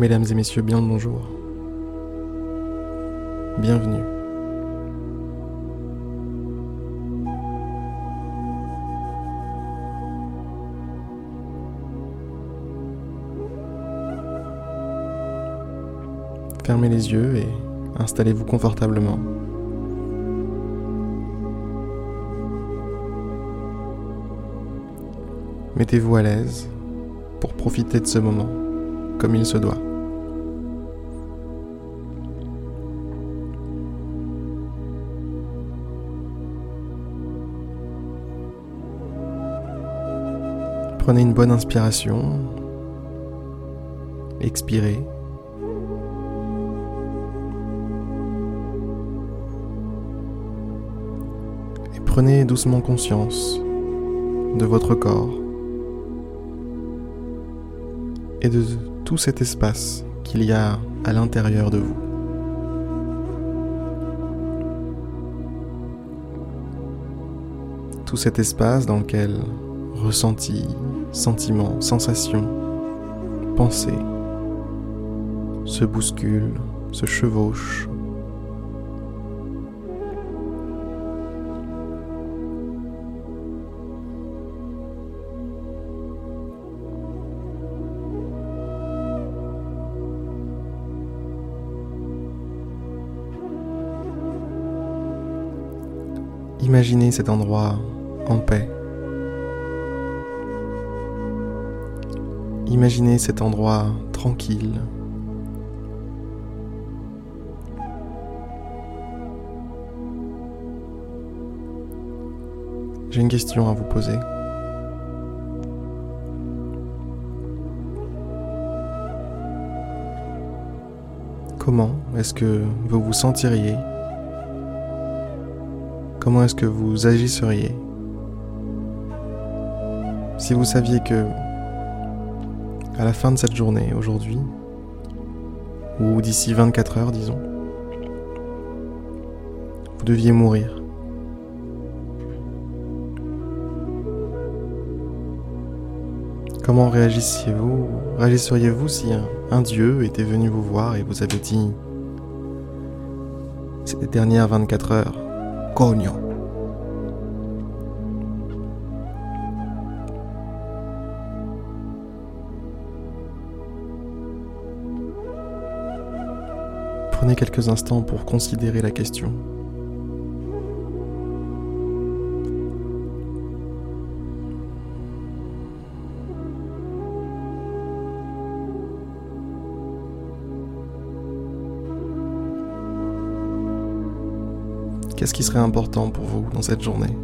Mesdames et messieurs, bien le bonjour. Bienvenue. Fermez les yeux et installez-vous confortablement. Mettez-vous à l'aise pour profiter de ce moment comme il se doit. Prenez une bonne inspiration. Expirez. Et prenez doucement conscience de votre corps et de tout cet espace qu'il y a à l'intérieur de vous. Tout cet espace dans lequel ressentis, sentiments, sensations, pensées se bousculent, se chevauchent. Imaginez cet endroit en paix. Imaginez cet endroit tranquille. J'ai une question à vous poser. Comment est-ce que vous vous sentiriez Comment est-ce que vous agisseriez si vous saviez que à la fin de cette journée, aujourd'hui, ou d'ici 24 heures, disons, vous deviez mourir? Comment réagisseriez-vous Réagisseriez-vous si un, dieu était venu vous voir et vous avait dit ces dernières 24 heures, Prenez quelques instants pour considérer la question. Qu'est-ce qui serait important pour vous dans cette journée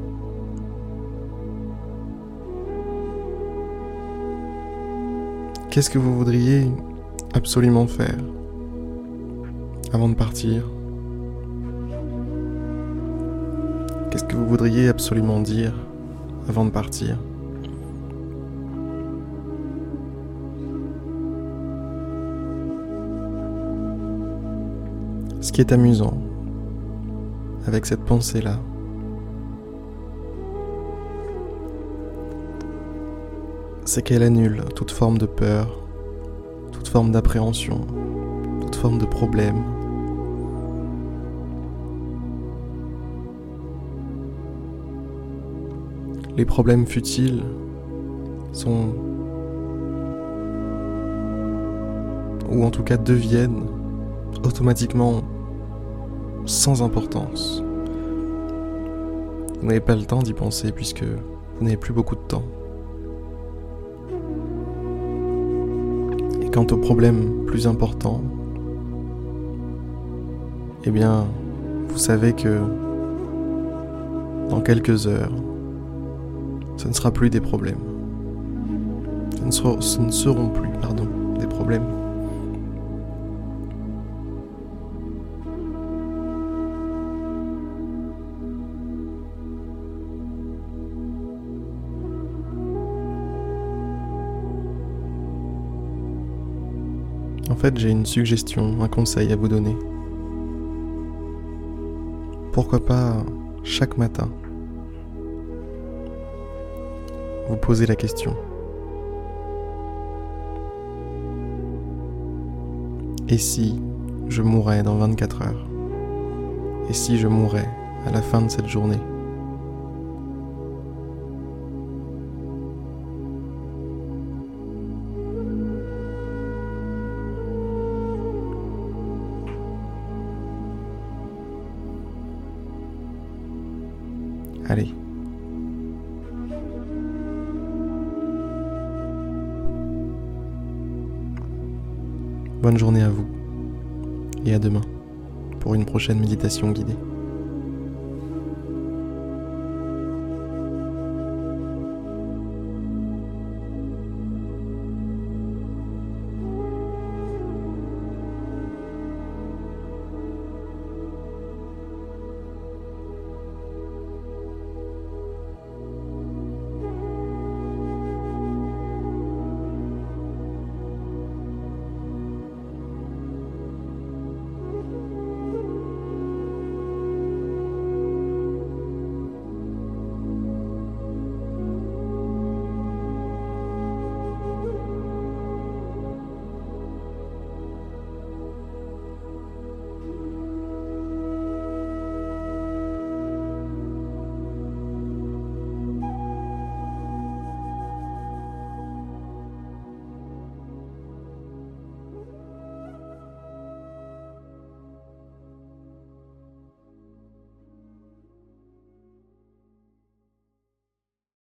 Qu'est-ce que vous voudriez absolument faire avant de partir Qu'est-ce que vous voudriez absolument dire avant de partir Ce qui est amusant avec cette pensée-là, c'est qu'elle annule toute forme de peur, toute forme d'appréhension, toute forme de problème, les problèmes futiles sont ou en tout cas deviennent automatiquement sans importance. Vous n'avez pas le temps d'y penser puisque vous n'avez plus beaucoup de temps. Et quant aux problèmes plus importants, eh bien, vous savez que dans quelques heures, ce ne sera plus des problèmes. Ce ne, ce ne seront plus, pardon, des problèmes. En fait, j'ai une suggestion, un conseil à vous donner. Pourquoi pas chaque matin vous posez la question. Et si je mourais dans 24 heures? Et si je mourais à la fin de cette journée? Bonne journée à vous et à demain pour une prochaine méditation guidée.